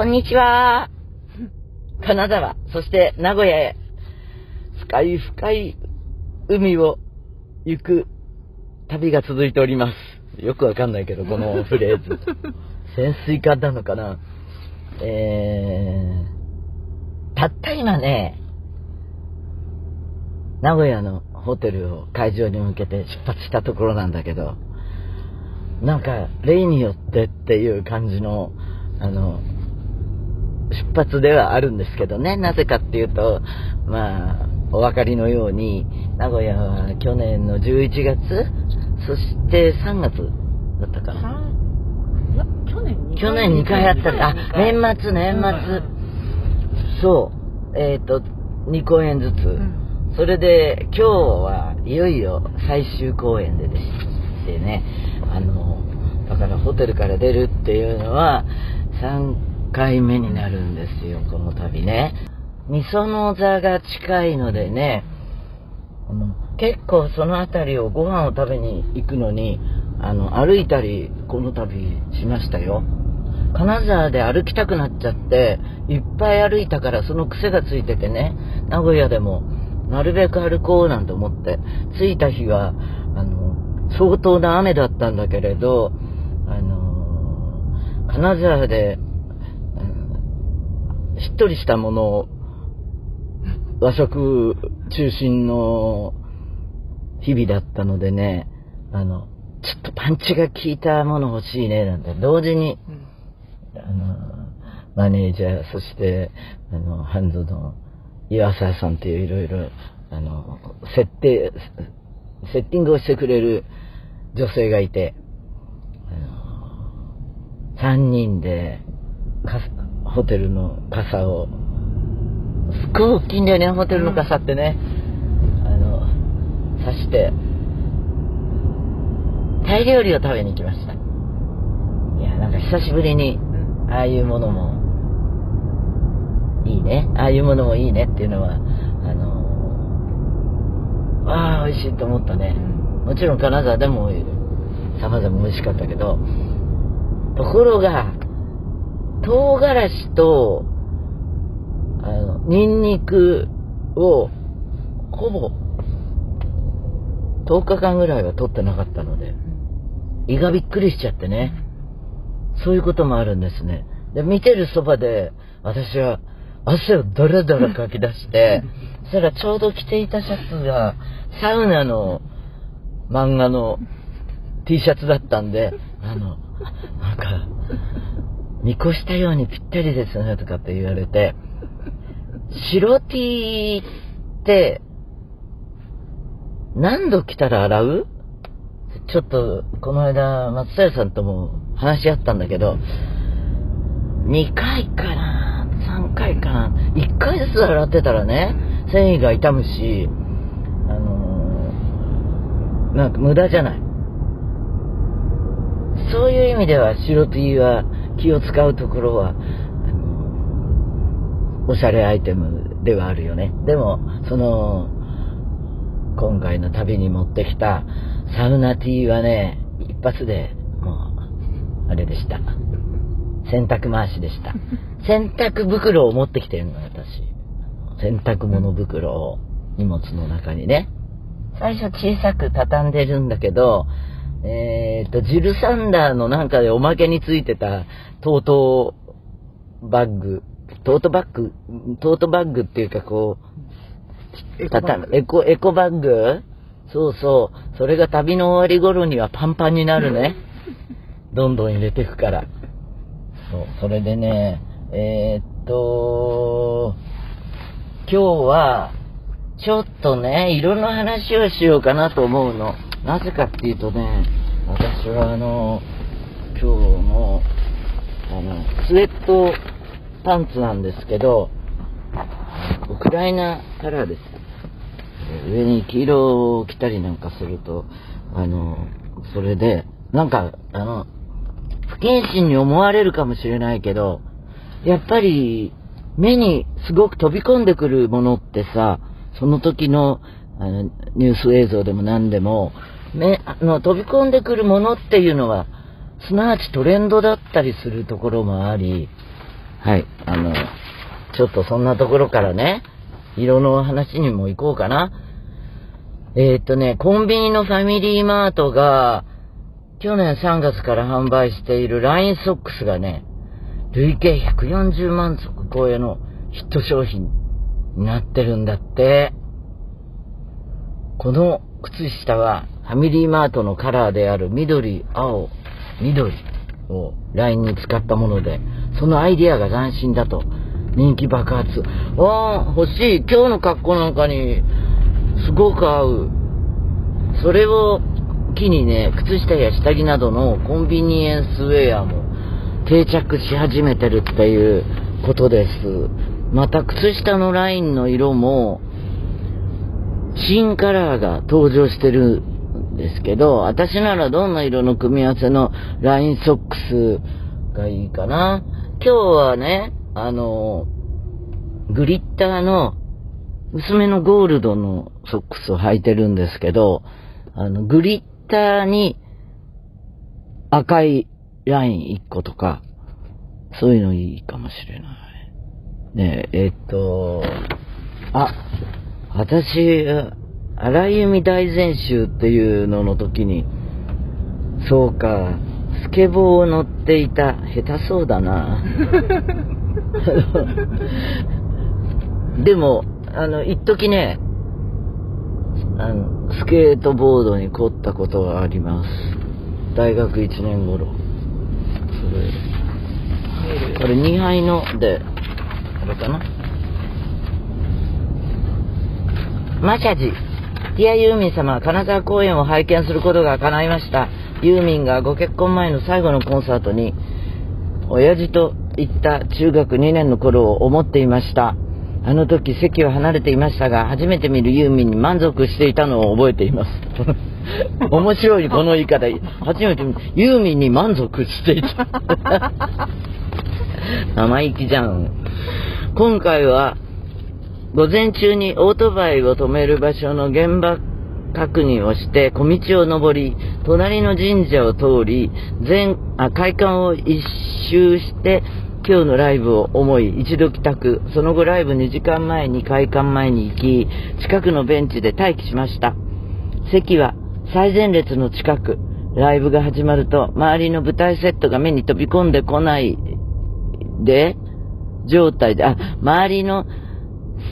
こんにちは。金沢、そして名古屋へ、深い深い海を行く旅が続いております。よくわかんないけど、このフレーズ。潜水艦なのかなえー、たった今ね、名古屋のホテルを会場に向けて出発したところなんだけど、なんか、例によってっていう感じの、あの、出発ではあるんですけどね。なぜかっていうと、まあ、お分かりのように、名古屋は去年の11月、そして3月だったかな。いや、去年2回。去年2回やったあ、年末、年末。そう。えっ、と、2公演ずつ。うんそれで、今日はいよいよ最終公演ででしてね、あの、だからホテルから出るっていうのは3回目になるんですよ、この旅ね。みその座が近いのでね、あの結構その辺りをご飯を食べに行くのに、あの、歩いたり、この旅しましたよ。金沢で歩きたくなっちゃって、いっぱい歩いたからその癖がついててね、名古屋でもなるべく歩こうなんて思って、着いた日は、あの、相当な雨だったんだけれど、あの、金沢で、しっとりしたものを、和食中心の日々だったのでね、あの、ちょっとパンチが効いたもの欲しいね、なんて、同時に、うん。あの、マネージャー、そして、あの、ハンズの岩沢さんっていういろいろ、あの、設定、セッティングをしてくれる女性がいて、あの、3人で、かホテルの傘を、すっごい大きいんだよね、ホテルの傘ってね。あの、刺して、タイ料理を食べに行きました。いや、なんか久しぶりに、うんああいうものも、いいね。ああいうものもいいねっていうのは、あの、ああ、美味しいと思ったね。もちろん金沢でも様々美味しかったけど、ところが、唐辛子と、あの、ニンニクを、ほぼ、10日間ぐらいは取ってなかったので、胃がびっくりしちゃってね。そういうこともあるんですね。で、見てるそばで、私は汗をダラダラかき出して、そしたらちょうど着ていたシャツが、サウナの漫画の T シャツだったんで、あの、なんか、見越したようにぴったりですね、とかって言われて、白 T って、何度着たら洗う？ちょっと、この間、松平さんとも話し合ったんだけど、2回かな ?3 回かな ?1 回ずつ洗ってたらね、繊維が傷むし、あのーなんか無駄じゃない。そういう意味では、白 T は気を使うところは、あのおしゃれアイテムではあるよね。でも、その、今回の旅に持ってきたサウナティーはね、一発でもう、あれでした。洗濯回しでした。洗濯袋を持ってきてるの、私。洗濯物袋を荷物の中にね。最初小さく畳んでるんだけど、えー、と、ジルサンダーのなんかでおまけについてたトートバッグ、トートバッグ、トートバッグっていうかこう、エコバッグ？たたエコ、エコバッグ？そうそう。それが旅の終わり頃にはパンパンになるね。どんどん入れていくから。そう。それでね、えーっと、今日は、ちょっとね、色の話をしようかなと思うの。なぜかっていうとね、私はあの、今日の、あの、スウェットパンツなんですけど、ウクライナカラーです。上に黄色を着たりなんかすると、あの、それで、なんか、あの、不謹慎に思われるかもしれないけど、やっぱり、目にすごく飛び込んでくるものってさ、その時の、あの、ニュース映像でも何でも、目、あの、飛び込んでくるものっていうのは、すなわちトレンドだったりするところもあり、はい。あの、ちょっとそんなところからね、色の話にも行こうかな。えー、っとね、コンビニのファミリーマートが、去年3月から販売しているラインソックスがね、累計140万足超えのヒット商品になってるんだって。この靴下はファミリーマートのカラーである緑、青、緑をラインに使ったもので、そのアイディアが斬新だと人気爆発。ああ、欲しい。今日の格好なんかにすごく合う。それを機にね、靴下や下着などのコンビニエンスウェアも定着し始めてるっていうことです。また靴下のラインの色も新カラーが登場してるんですけど、私ならどんな色の組み合わせのラインソックスがいいかな。今日はね、あの、グリッターの薄めのゴールドのソックスを履いてるんですけど、あの、グリッターに赤いライン1個とか、そういうのいいかもしれない。ねえ、えっと、あ、私、荒井由実大全集っていうのの時に、そうか、スケボーを乗っていた、下手そうだな。でも、あの、一時ね、あの、スケートボードに凝ったことがあります。大学1年頃。それ、これ2杯ので、あれかな？マシャジ。ディアユーミン様、金沢公演を拝見することが叶いました。ユーミンがご結婚前の最後のコンサートに、親父と行った中学2年の頃を思っていました。あの時席は離れていましたが、初めて見るユーミンに満足していたのを覚えています。面白い、この言い方。初めてユーミンに満足していた。生意気じゃん。今回は、午前中にオートバイを止める場所の現場確認をして、小道を登り、隣の神社を通り、全、あ、会館を一周して、今日のライブを思い、一度帰宅。その後ライブ2時間前に会館前に行き、近くのベンチで待機しました。席は最前列の近く。ライブが始まると、周りの舞台セットが目に飛び込んでこないで、状態で、あ、周りの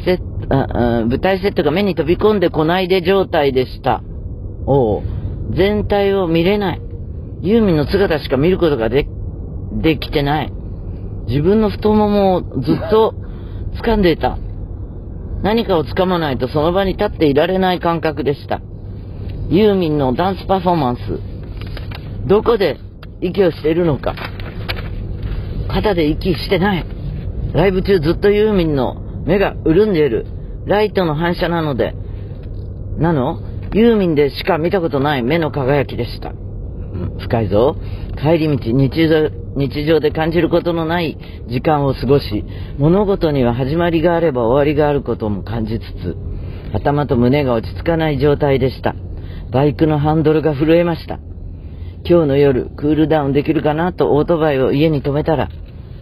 セット、ああ舞台セットが目に飛び込んでこないで状態でした。おう全体を見れない。ユーミンの姿しか見ることがで、できてない。自分の太ももをずっと 掴んでいた。何かを掴まないとその場に立っていられない感覚でした。ユーミンのダンスパフォーマンス。どこで息をしているのか。肩で息してない。ライブ中ずっとユーミンの目が潤んでいる。ライトの反射なので、なの？ユーミンでしか見たことない目の輝きでした。深いぞ。帰り道、日常、日常で感じることのない時間を過ごし、物事には始まりがあれば終わりがあることも感じつつ、頭と胸が落ち着かない状態でした。バイクのハンドルが震えました。今日の夜、クールダウンできるかなとオートバイを家に止めたら、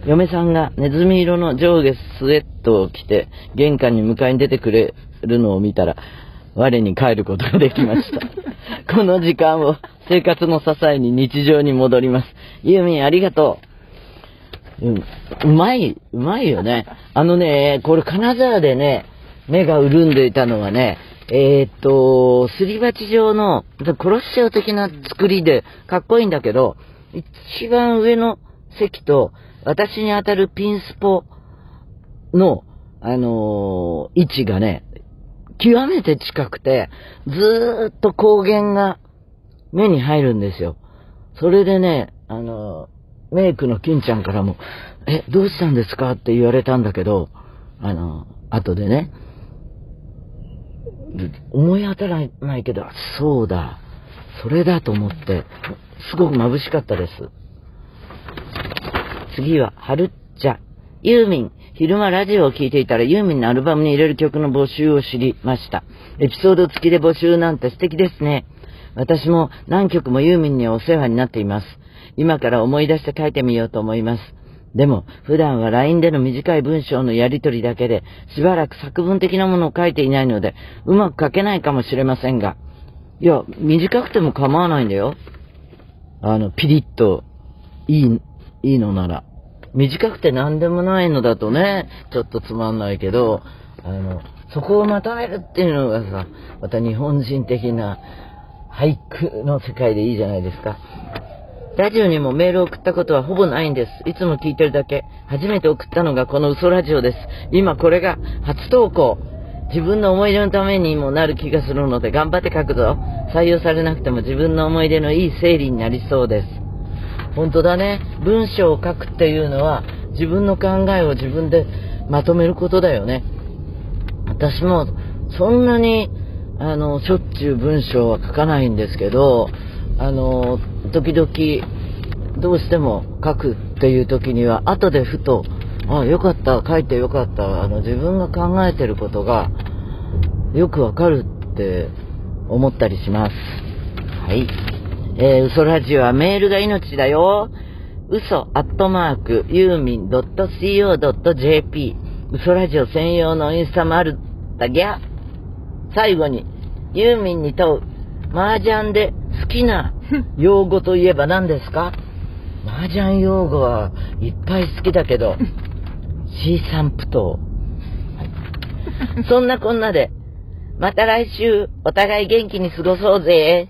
嫁さんがネズミ色の上下スウェットを着て、玄関に迎えに出てくれるのを見たら、我に帰ることができました。この時間を生活の支えに日常に戻ります。ユーミンありがとう。うん、うまい、うまいよね。あのね、これ金沢でね、目が潤んでいたのはね、えーっと、すり鉢状の、コロッセオ的な作りで、かっこいいんだけど、一番上の席と、私に当たるピンスポの、あのー位置がね、極めて近くて、ずーっと光源が目に入るんですよ。それでね、あのーメイクの金ちゃんからも、え、どうしたんですか？って言われたんだけど、あのー後でね、思い当たらないけど、そうだ、それだと思って、すごく眩しかったです。次は、はるっちゃ。ユーミン。昼間ラジオを聞いていたらユーミンのアルバムに入れる曲の募集を知りました。エピソード付きで募集なんて素敵ですね。私も何曲もユーミンにお世話になっています。今から思い出して書いてみようと思います。でも、普段は LINE での短い文章のやりとりだけで、しばらく作文的なものを書いていないので、うまく書けないかもしれませんが、いや、短くても構わないんだよ。あの、ピリッと、いい、いいのなら。短くて何でもないのだとね、ちょっとつまんないけど、あの、そこをまとめるっていうのがさ、また日本人的な俳句の世界でいいじゃないですか。ラジオにもメールを送ったことはほぼないんです。いつも聞いてるだけ。初めて送ったのがこの嘘ラジオです。今これが初投稿。自分の思い出のためにもなる気がするので頑張って書くぞ。採用されなくても自分の思い出のいい整理になりそうです。本当だね。文章を書くっていうのは自分の考えを自分でまとめることだよね。私もそんなにあのしょっちゅう文章は書かないんですけど、あの時々どうしても書くっていう時には後でふとあよかった書いてよかったあの自分が考えてることがよくわかるって思ったりしますはいえー、嘘ラジオはメールが命だよ。嘘アットマークユーミン .co.jp 嘘ラジオ専用のインスタもあるだぎゃ。最後にユーミンに問う麻雀で好きな用語といえば何ですか？麻雀用語はいっぱい好きだけど、C 散布等。はい、そんなこんなで、また来週お互い元気に過ごそうぜ。